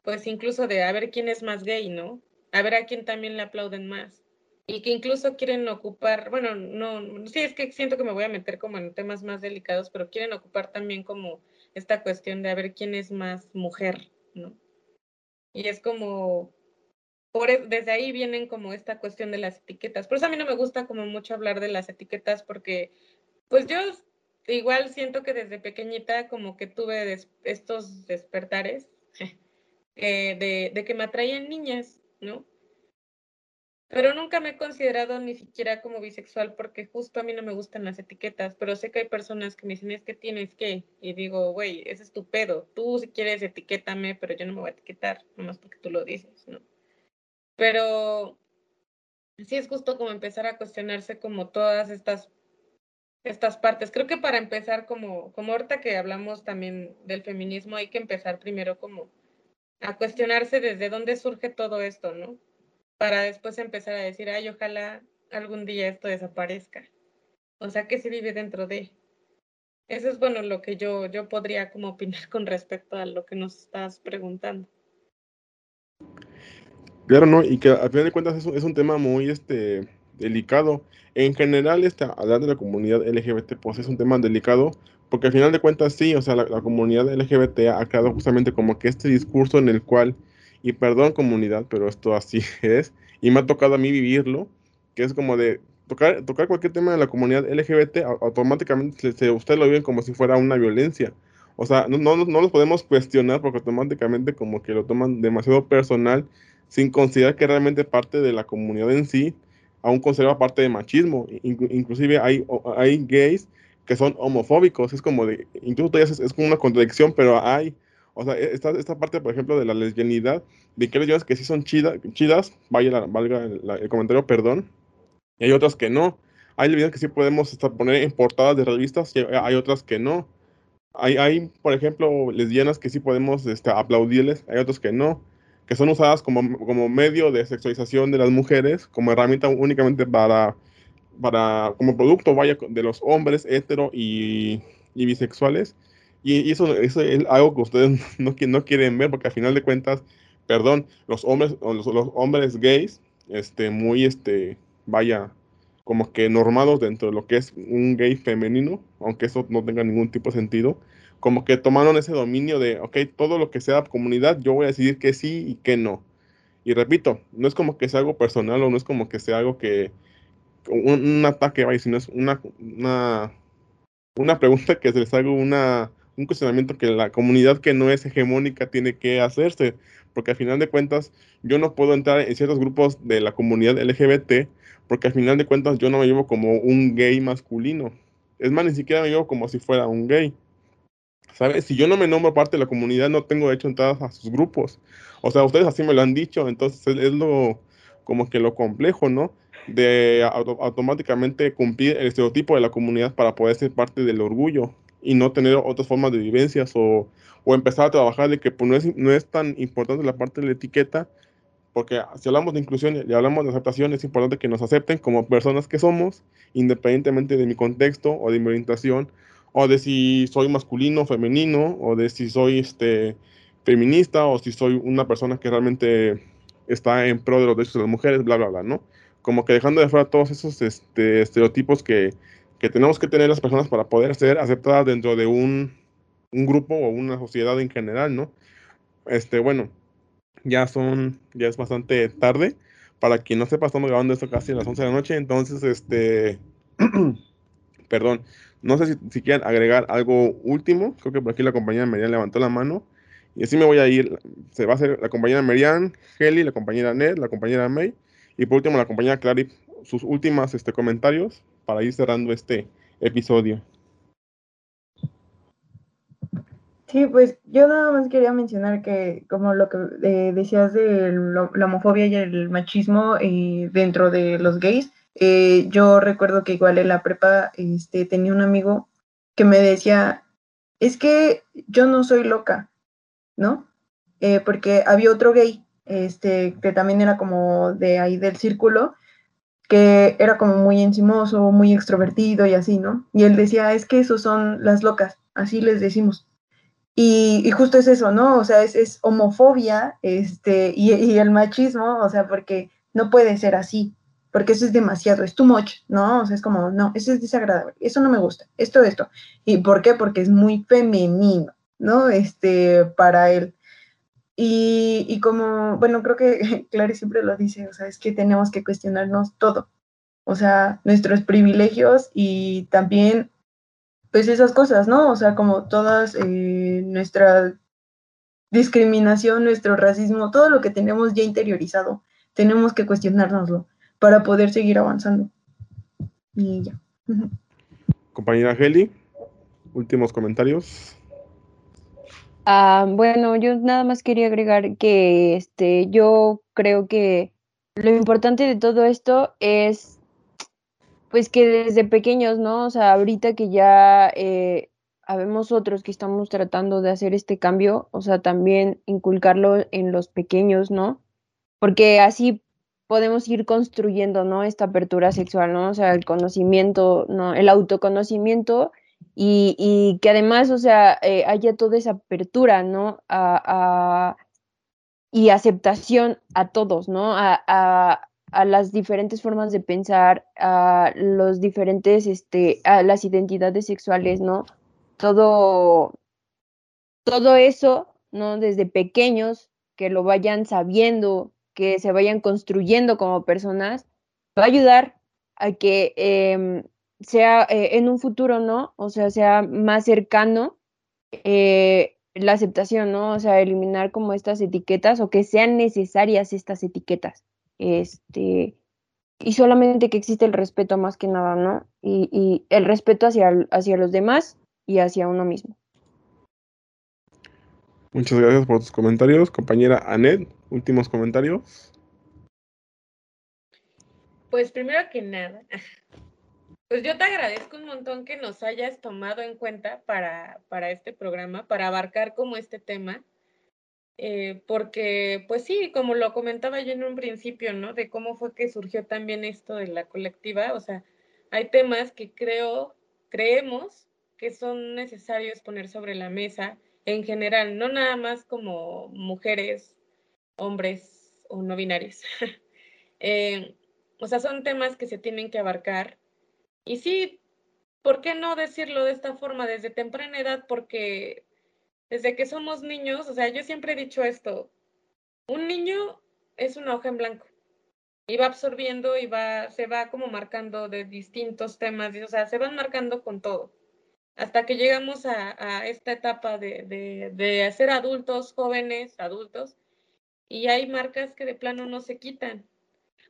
pues incluso de a ver quién es más gay, ¿no? A ver a quién también le aplauden más. Y que incluso quieren ocupar, bueno, no, sí, es que siento que me voy a meter como en temas más delicados, pero quieren ocupar también como esta cuestión de a ver quién es más mujer, ¿no? Y es como, por, e, desde ahí vienen como esta cuestión de las etiquetas. Por eso a mí no me gusta como mucho hablar de las etiquetas porque pues yo igual siento que desde pequeñita como que tuve estos despertares eh, de, de que me atraían niñas, ¿no? Pero nunca me he considerado ni siquiera como bisexual porque justo a mí no me gustan las etiquetas, pero sé que hay personas que me dicen, es que tienes que, y digo, güey, ese es tu pedo, tú si quieres etiquétame, pero yo no me voy a etiquetar, nomás porque tú lo dices, ¿no? Pero sí es justo como empezar a cuestionarse como todas estas, estas partes. Creo que para empezar, como, como ahorita que hablamos también del feminismo, hay que empezar primero como a cuestionarse desde dónde surge todo esto, ¿no? Para después empezar a decir, ay, ojalá algún día esto desaparezca. O sea, que se vive dentro de. Eso es bueno lo que yo, yo podría como opinar con respecto a lo que nos estás preguntando. Claro, ¿no? Y que al final de cuentas es un, es un tema muy este, delicado. En general, este, hablar de la comunidad LGBT, pues es un tema delicado, porque al final de cuentas sí, o sea, la, la comunidad LGBT ha creado justamente como que este discurso en el cual y perdón comunidad, pero esto así [LAUGHS] es, y me ha tocado a mí vivirlo, que es como de tocar, tocar cualquier tema de la comunidad LGBT, automáticamente se, ustedes lo ven como si fuera una violencia. O sea, no, no, no los podemos cuestionar porque automáticamente como que lo toman demasiado personal sin considerar que realmente parte de la comunidad en sí aún conserva parte de machismo. inclusive hay, hay gays que son homofóbicos. Es como de, incluso es, es como una contradicción, pero hay. O sea, e, esta, esta parte, por ejemplo, de la lesbianidad, de que hay que sí son chidas, chidas vaya valga el, comentario, perdón, y hay otras que no. Hay lesbianas que sí podemos estar, poner en portadas de revistas, y hay otras que no. Hay, hay, por ejemplo, lesbianas que sí podemos este, aplaudirles, hay otras que no, que son usadas como, como medio de sexualización de las mujeres, como herramienta únicamente para para, como producto, vaya, de los hombres hetero y, bisexuales. Y, eso, eso, es algo que ustedes [LAUGHS] no, no quieren ver, porque al final de cuentas, perdón, los hombres, los, los hombres gays, este, muy, este, vaya, como que normados dentro de lo que es un gay femenino, aunque eso no tenga ningún tipo de sentido, como que tomaron ese dominio de, ok, todo lo que sea comunidad, yo voy a decidir que sí y que no. Y repito, no es como que sea algo personal o no es como que sea algo que, un, ataque, vaya, sino es una, una, una pregunta que se les haga una, un cuestionamiento que la comunidad que no es hegemónica tiene que hacerse, porque al final de cuentas yo no puedo entrar en ciertos grupos de la comunidad LGBT, porque al final de cuentas yo no me llevo como un gay masculino. Es más, ni siquiera me llevo como si fuera un gay. ¿Sabes? Si yo no me nombro parte de la comunidad, no tengo derecho a entrar a sus grupos. O sea, ustedes así me lo han dicho, entonces es lo como que lo complejo, ¿no? de automáticamente cumplir el estereotipo de la comunidad para poder ser parte del orgullo y no tener otras formas de vivencias o, o empezar a trabajar de que pues, no, es, no es tan importante la parte de la etiqueta, porque si hablamos de inclusión y hablamos de aceptación, es importante que nos acepten como personas que somos, independientemente de mi contexto o de mi orientación, o de si soy masculino, femenino, o de si soy este, feminista, o si soy una persona que realmente está en pro de los derechos de las mujeres, bla, bla, bla, ¿no? como que dejando de fuera todos esos este, estereotipos que, que, tenemos que tener las personas para poder ser aceptadas dentro de un, un, grupo o una sociedad en general, ¿no? Este, bueno, ya son, ya es bastante tarde. Para quien no sepa, estamos grabando esto casi a las 11 de la noche, entonces, este, [CLEARS THROAT] perdón, no sé si, si, quieren agregar algo último, creo que por aquí la compañera Merian levantó la mano, y así me voy a ir, se va a hacer la compañera Merian, Heli, la compañera Ned, la compañera May, y por último, la compañera Clarif, sus últimos este, comentarios para ir cerrando este episodio. Sí, pues yo nada más quería mencionar que como lo que eh, decías de la homofobia y el machismo eh, dentro de los gays, eh, yo recuerdo que igual en la prepa este, tenía un amigo que me decía, es que yo no soy loca, ¿no? porque había otro gay este, que también era como de ahí del círculo, que era como muy encimoso, muy extrovertido y así, ¿no? Y él decía, es que esos son las locas, así les decimos. Y, justo es eso, ¿no? O sea, es, homofobia este, y, el machismo, o sea, porque no puede ser así, porque eso es demasiado, es too much, ¿no? O sea, es como, no, eso es desagradable, eso no me gusta, esto, esto. ¿Y por qué? Porque es muy femenino, ¿no? Este, para él. Y, como, bueno, creo que [LAUGHS] Clary siempre lo dice, o sea, es que tenemos que cuestionarnos todo, o sea, nuestros privilegios y también, pues esas cosas, ¿no? O sea, como todas eh, nuestra discriminación, nuestro racismo, todo lo que tenemos ya interiorizado, tenemos que cuestionárnoslo para poder seguir avanzando. Y ya. Compañera Heli, últimos comentarios. Ah, bueno, yo nada más quería agregar que este, yo creo que lo importante de todo esto es pues que desde pequeños, ¿no? O sea, ahorita que ya eh, habemos otros que estamos tratando de hacer este cambio, o sea, también inculcarlo en los pequeños, ¿no? Porque así podemos ir construyendo, ¿no? Esta apertura sexual, ¿no? O sea, el conocimiento, ¿no? El autoconocimiento y, que además, o sea, eh, haya toda esa apertura, ¿no? A, y aceptación a todos, ¿no? A, a, las diferentes formas de pensar, a los diferentes, este, a las identidades sexuales, ¿no? Todo, todo eso, ¿no? Desde pequeños, que lo vayan sabiendo, que se vayan construyendo como personas, va a ayudar a que em, sea eh, en un futuro, ¿no? O sea, sea más cercano eh, la aceptación, ¿no? O sea, eliminar como estas etiquetas o que sean necesarias estas etiquetas. Este, y solamente que existe el respeto más que nada, ¿no? Y, y el respeto hacia, hacia los demás y hacia uno mismo. Muchas gracias por tus comentarios, compañera Anet. Últimos comentarios. Pues primero que nada, pues yo te agradezco un montón que nos hayas tomado en cuenta para, para este programa, para abarcar como este tema, eh, porque pues sí, como lo comentaba yo en un principio, ¿no? De cómo fue que surgió también esto de la colectiva, o sea, hay temas que creo, creemos que son necesarios poner sobre la mesa en general, no nada más como mujeres, hombres o no binarios. [LAUGHS] eh, o sea, son temas que se tienen que abarcar. Y sí, ¿por qué no decirlo de esta forma desde temprana edad? Porque desde que somos niños, o sea, yo siempre he dicho esto, un niño es una hoja en blanco y va absorbiendo y va, se va como marcando de distintos temas, o sea, se van marcando con todo, hasta que llegamos a, a esta etapa de, de, de ser adultos, jóvenes, adultos, y hay marcas que de plano no se quitan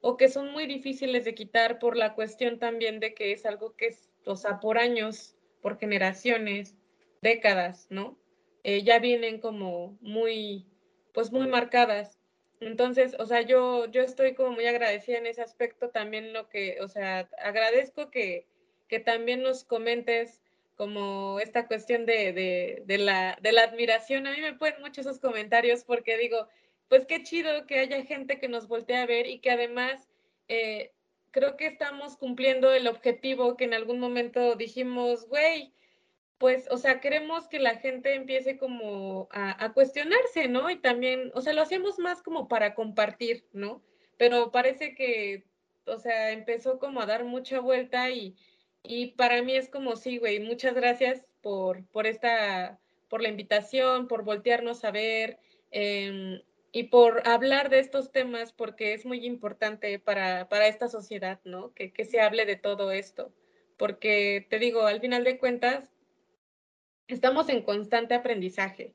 o que son muy difíciles de quitar por la cuestión también de que es algo que es, o sea, por años, por generaciones, décadas, ¿no? Eh, ya vienen como muy, pues muy marcadas. Entonces, o sea, yo, yo estoy como muy agradecida en ese aspecto también lo que, o sea, agradezco que, que también nos comentes como esta cuestión de, de, de, la, de la admiración. A mí me pueden mucho esos comentarios porque digo, pues qué chido que haya gente que nos voltee a ver y que además eh, creo que estamos cumpliendo el objetivo que en algún momento dijimos, güey, pues, o sea, queremos que la gente empiece como a, a, cuestionarse, ¿no? Y también, o sea, lo hacemos más como para compartir, ¿no? Pero parece que, o sea, empezó como a dar mucha vuelta y, y para mí es como, sí, güey, muchas gracias por, por esta, por la invitación, por voltearnos a ver. Eh, y por hablar de estos temas, porque es muy importante para, para esta sociedad, ¿no? Que, que, se hable de todo esto, porque te digo, al final de cuentas, estamos en constante aprendizaje,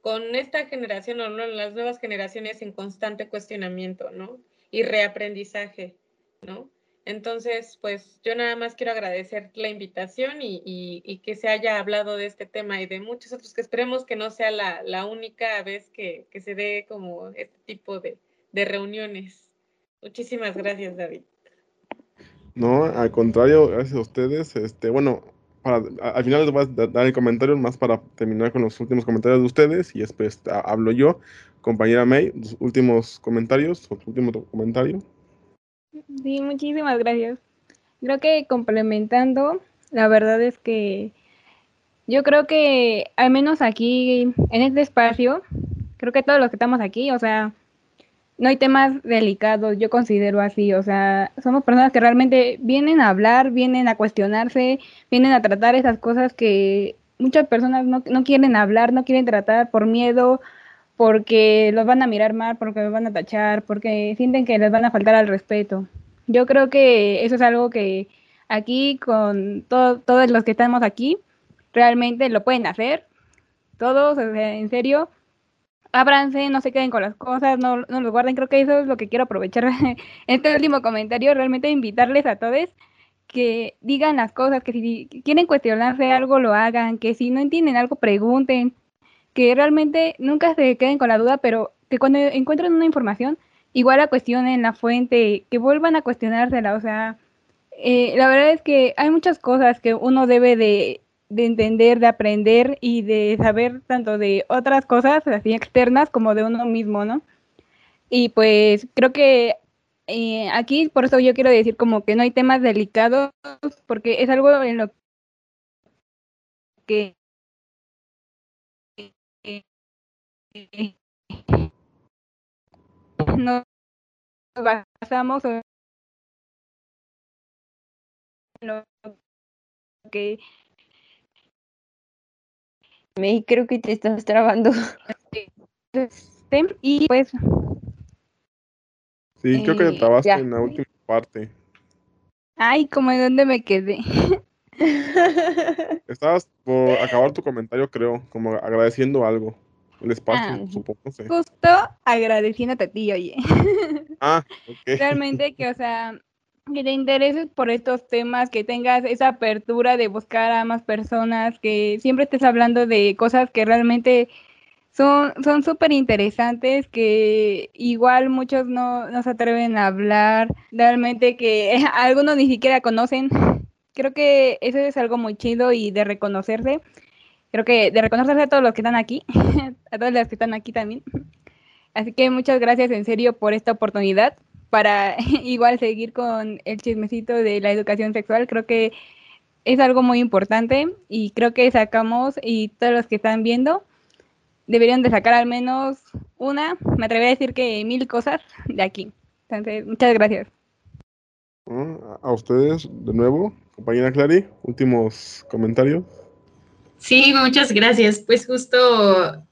con esta generación o no, las nuevas generaciones en constante cuestionamiento, ¿no? Y reaprendizaje, ¿no? Entonces, pues yo nada más quiero agradecer la invitación y, y, y, que se haya hablado de este tema y de muchos otros, que esperemos que no sea la, única vez que, se dé como este tipo de, reuniones. Muchísimas gracias, David. No, al contrario, gracias a ustedes. Este, bueno, para, al final les voy a dar el comentario más para terminar con los últimos comentarios de ustedes y después hablo yo. Compañera May, últimos comentarios, último comentario. Sí, muchísimas gracias. Creo que complementando, la verdad es que yo creo que al menos aquí, en este espacio, creo que todos los que estamos aquí, o sea, no hay temas delicados, yo considero así, o sea, somos personas que realmente vienen a hablar, vienen a cuestionarse, vienen a tratar esas cosas que muchas personas no, no quieren hablar, no quieren tratar por miedo, porque los van a mirar mal, porque los van a tachar, porque sienten que les van a faltar al respeto. Yo creo que eso es algo que aquí con todo, todos los que estamos aquí realmente lo pueden hacer. Todos, en serio, ábranse, no se queden con las cosas, no, no los guarden. Creo que eso es lo que quiero aprovechar [LAUGHS] este último comentario, realmente invitarles a todos que digan las cosas, que si quieren cuestionarse algo, lo hagan, que si no entienden algo, pregunten, que realmente nunca se queden con la duda, pero que cuando encuentren una información, igual la cuestionen la fuente, que vuelvan a cuestionársela, o sea, eh, la verdad es que hay muchas cosas que uno debe de, de, entender, de aprender y de saber tanto de otras cosas así externas como de uno mismo, ¿no? Y pues creo que eh, aquí, por eso yo quiero decir como que no hay temas delicados, porque es algo en lo que nos basamos en lo que me creo que te estás trabando y pues sí creo que te trabaste eh, en la última parte Ay, como de dónde me quedé. Estabas por [LAUGHS] acabar tu comentario, creo, como agradeciendo algo. El espacio, Ah, supongo. Justo agradeciéndote a ti, oye. [LAUGHS] Ah, ok. Realmente que, o sea, que te intereses por estos temas, que tengas esa apertura de buscar a más personas, que siempre estés hablando de cosas que realmente son son súper interesantes, que igual muchos no, no se atreven a hablar, realmente que [LAUGHS] algunos ni siquiera conocen. Creo que eso es algo muy chido y de reconocerse. Creo que de reconocerse a todos los que están aquí, [LAUGHS] a todos los que están aquí también. Así que muchas gracias en serio por esta oportunidad para [LAUGHS] igual seguir con el chismecito de la educación sexual. Creo que es algo muy importante y creo que sacamos y todos los que están viendo deberían de sacar al menos una, me atrevería a decir que mil cosas de aquí. Entonces, muchas gracias. Ah, A ustedes, de nuevo, compañera Clary, últimos comentarios. Sí, muchas gracias. Pues justo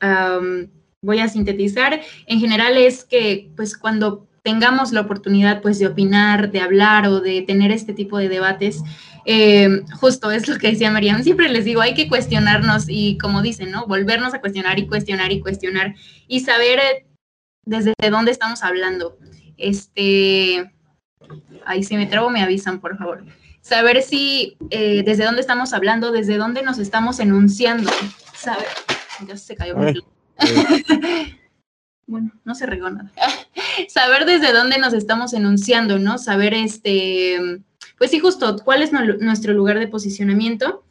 voy a sintetizar. En general es que pues cuando tengamos la oportunidad pues de opinar, de hablar o de tener este tipo de debates, eh, justo es lo que decía Mariam, siempre les digo, hay que cuestionarnos y como dicen, ¿no? Volvernos a cuestionar y cuestionar y cuestionar y saber eh, desde dónde estamos hablando. Este, ahí si me trabo me avisan, por favor saber si eh, desde dónde estamos hablando, desde dónde nos estamos enunciando, saber, ya se cayó. Ay. [LAUGHS] Bueno, no se regó nada. [LAUGHS] saber desde dónde nos estamos enunciando, ¿no? Saber, este, pues sí, justo, cuál es nu- nuestro lugar de posicionamiento.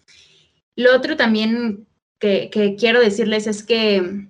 Lo otro también que, que quiero decirles es que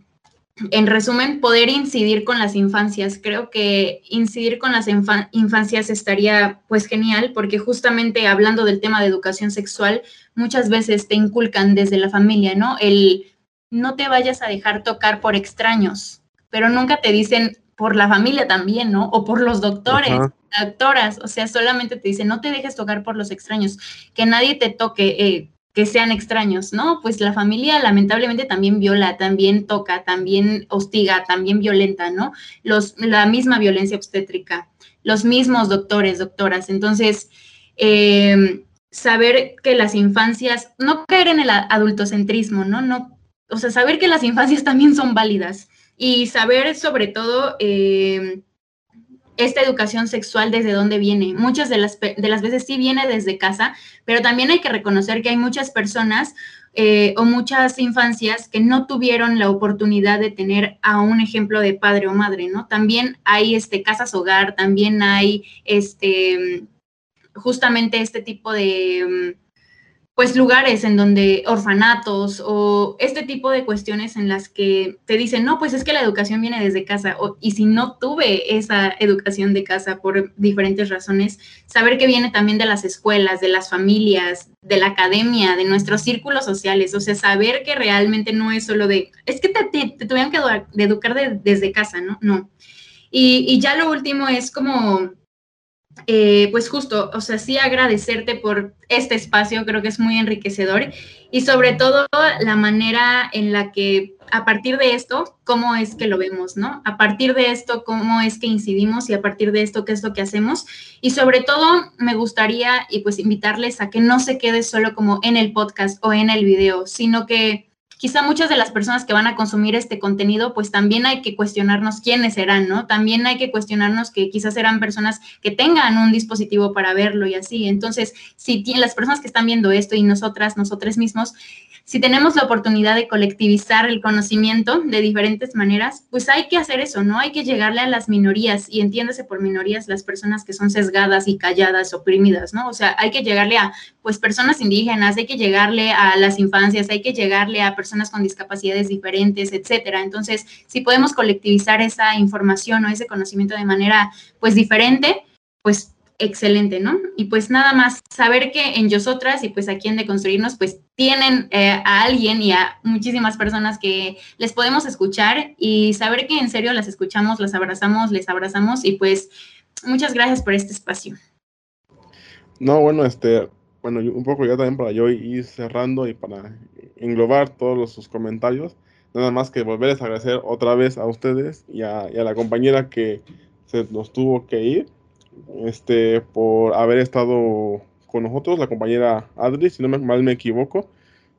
en resumen, poder incidir con las infancias. Creo que incidir con las infa- infancias estaría pues genial porque justamente hablando del tema de educación sexual, muchas veces te inculcan desde la familia, ¿no? El no te vayas a dejar tocar por extraños, pero nunca te dicen por la familia también, ¿no? O por los doctores, Ajá. doctoras, o sea, solamente te dicen no te dejes tocar por los extraños, que nadie te toque. eh, que sean extraños, ¿no? Pues la familia lamentablemente también viola, también toca, también hostiga, también violenta, ¿no? Los, la misma violencia obstétrica, los mismos doctores, doctoras. Entonces, eh, saber que las infancias, no caer en el adultocentrismo, ¿no? no o sea, saber que las infancias también son válidas y saber sobre todo... eh, esta educación sexual desde dónde viene. Muchas de las, de las veces sí viene desde casa, pero también hay que reconocer que hay muchas personas eh, o muchas infancias que no tuvieron la oportunidad de tener a un ejemplo de padre o madre, ¿no? También hay este, casas hogar, también hay este, justamente este tipo de, mm, pues, lugares en donde orfanatos o este tipo de cuestiones en las que te dicen, no, pues es que la educación viene desde casa, y si no tuve esa educación de casa por diferentes razones, saber que viene también de las escuelas, de las familias, de la academia, de nuestros círculos sociales, o sea, saber que realmente no es solo de, es que te, te- te tuvieron que educar de- desde casa, ¿no? No. Y, y ya lo último es como eh, pues justo, o sea, sí agradecerte por este espacio, creo que es muy enriquecedor y sobre todo la manera en la que a partir de esto, cómo es que lo vemos, ¿no? A partir de esto, cómo es que incidimos y a partir de esto, qué es lo que hacemos. Y sobre todo, me gustaría y pues invitarles a que no se quede solo como en el podcast o en el video, sino que quizá muchas de las personas que van a consumir este contenido, pues también hay que cuestionarnos quiénes serán, ¿no? También hay que cuestionarnos que quizás serán personas que tengan un dispositivo para verlo y así. Entonces, si las personas que están viendo esto y nosotras, nosotros mismos, si tenemos la oportunidad de colectivizar el conocimiento de diferentes maneras, pues hay que hacer eso, ¿no? Hay que llegarle a las minorías y entiéndase por minorías las personas que son sesgadas y calladas, oprimidas, ¿no? O sea, hay que llegarle a, pues, personas indígenas, hay que llegarle a las infancias, hay que llegarle a personas con discapacidades diferentes, etcétera. Entonces, si podemos colectivizar esa información o ese conocimiento de manera, pues, diferente, pues, excelente, ¿no? Y pues nada más saber que en Yosotras y pues aquí en Deconstruirnos, pues tienen eh, a alguien y a muchísimas personas que les podemos escuchar y saber que en serio las escuchamos, las abrazamos, les abrazamos y pues muchas gracias por este espacio. No, bueno, este, bueno, un poco ya también para yo ir cerrando y para englobar todos los- sus comentarios. Nada más que volverles a agradecer otra vez a ustedes y a, y a la compañera que se nos tuvo que ir. Este, por haber estado con nosotros, la compañera Adri, si no me, mal me equivoco.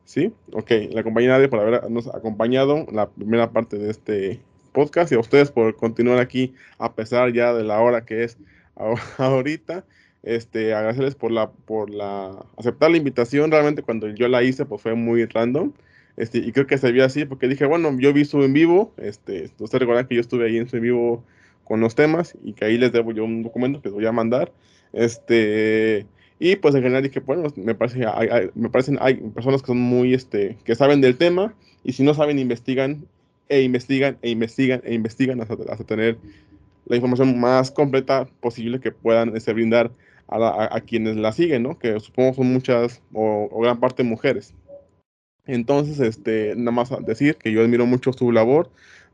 ¿Sí? Ok, la compañera Adri por habernos acompañado la primera parte de este podcast y a ustedes por continuar aquí a pesar ya de la hora que es [LAUGHS] ahorita. Este, agradecerles por la, por la, aceptar la invitación. Realmente cuando yo la hice, pues fue muy random. Este, y creo que se vio así porque dije, bueno, yo vi su en vivo. Este, ustedes recuerdan que yo estuve ahí en su en vivo con los temas y que ahí les debo yo un documento que voy a mandar. Este, y pues en general dije, bueno, me, parece, hay, me parecen, hay personas que son muy, este, que saben del tema y si no saben, investigan e investigan e investigan e investigan hasta, hasta tener la información más completa posible que puedan este, brindar a, quienes la siguen, ¿no? Que supongo son muchas o, o, gran parte mujeres. Entonces, este, nada más decir que yo admiro mucho su labor,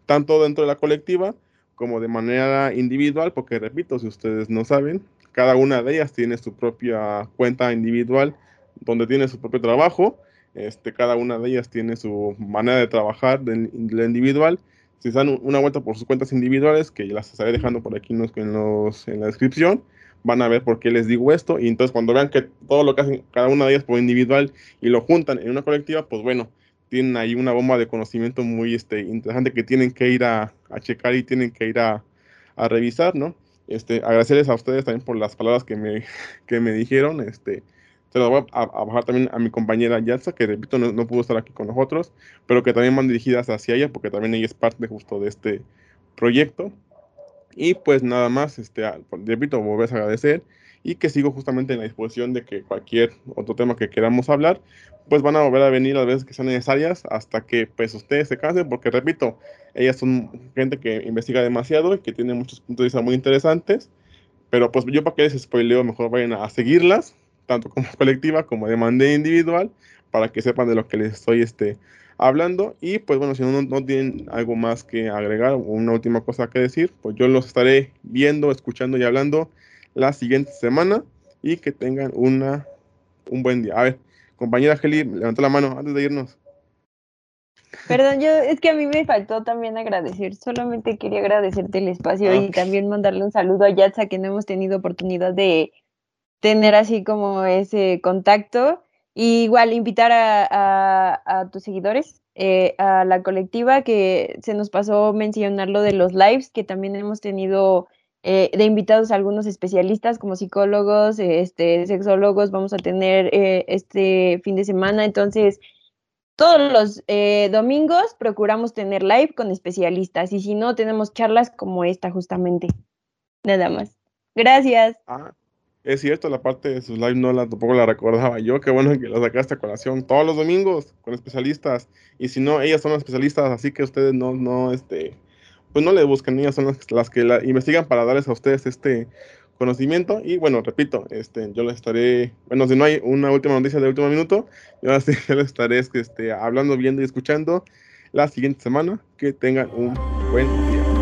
tanto dentro de la colectiva como de manera individual, porque repito, si ustedes no saben, cada una de ellas tiene su propia cuenta individual donde tiene su propio trabajo. Este, cada una de ellas tiene su manera de trabajar de, la individual. Si dan una vuelta por sus cuentas individuales, que las estaré dejando por aquí en, los, en la descripción, van a ver por qué les digo esto. Y entonces cuando vean que todo lo que hacen cada una de ellas por individual y lo juntan en una colectiva, pues bueno, tienen ahí una bomba de conocimiento muy este, interesante que tienen que ir a, checar y tienen que ir a, revisar, ¿no? Este, agradecerles a ustedes también por las palabras que me, [LAUGHS] que me dijeron. Este, se las voy a, bajar también a mi compañera Yatza, que repito, no, pudo estar aquí con nosotros, pero que también van dirigidas hacia ella, porque también ella es parte justo de este proyecto. Y pues nada más, este, repito, volver a agradecer y que sigo justamente en la disposición de que cualquier otro tema que queramos hablar, pues van a volver a venir las veces que sean necesarias hasta que pues ustedes se cansen, porque repito, ellas son gente que investiga demasiado y que tiene muchos puntos de vista muy interesantes, pero pues yo para que les spoileo, mejor vayan a seguirlas, tanto como [LAUGHS] colectiva como de manera individual, para que sepan de lo que les estoy este, hablando. Y pues bueno, si no, no tienen algo más que agregar o una última cosa que decir, pues yo los estaré viendo, escuchando y hablando la siguiente semana y que tengan una, un buen día. A ver, compañera Heli, levanta la mano antes de irnos. Perdón, yo es que a mí me faltó también agradecer, solamente quería agradecerte el espacio y también mandarle un saludo a Yatza que no hemos tenido oportunidad de tener así como ese contacto. Y igual invitar a, a, tus seguidores, eh, a la colectiva, que se nos pasó mencionar lo de los lives, que también hemos tenido eh, de invitados a algunos especialistas como psicólogos, este, sexólogos, vamos a tener eh, este fin de semana. Entonces, todos los eh, domingos procuramos tener live con especialistas y si no, tenemos charlas como esta justamente. Nada más. Gracias. Ah, es cierto, la parte de sus live no la tampoco la recordaba yo. Qué bueno que la sacaste a colación todos los domingos con especialistas. Y si no, ellas son especialistas, así que ustedes no, no, este, pues no le buscan, ellas son las, que la investigan para darles a ustedes este conocimiento. Y bueno, repito, este, yo les estaré, bueno, si no hay una última noticia de último minuto, yo, [LAUGHS] les estaré este, hablando, viendo y escuchando la siguiente semana. Que tengan un buen día.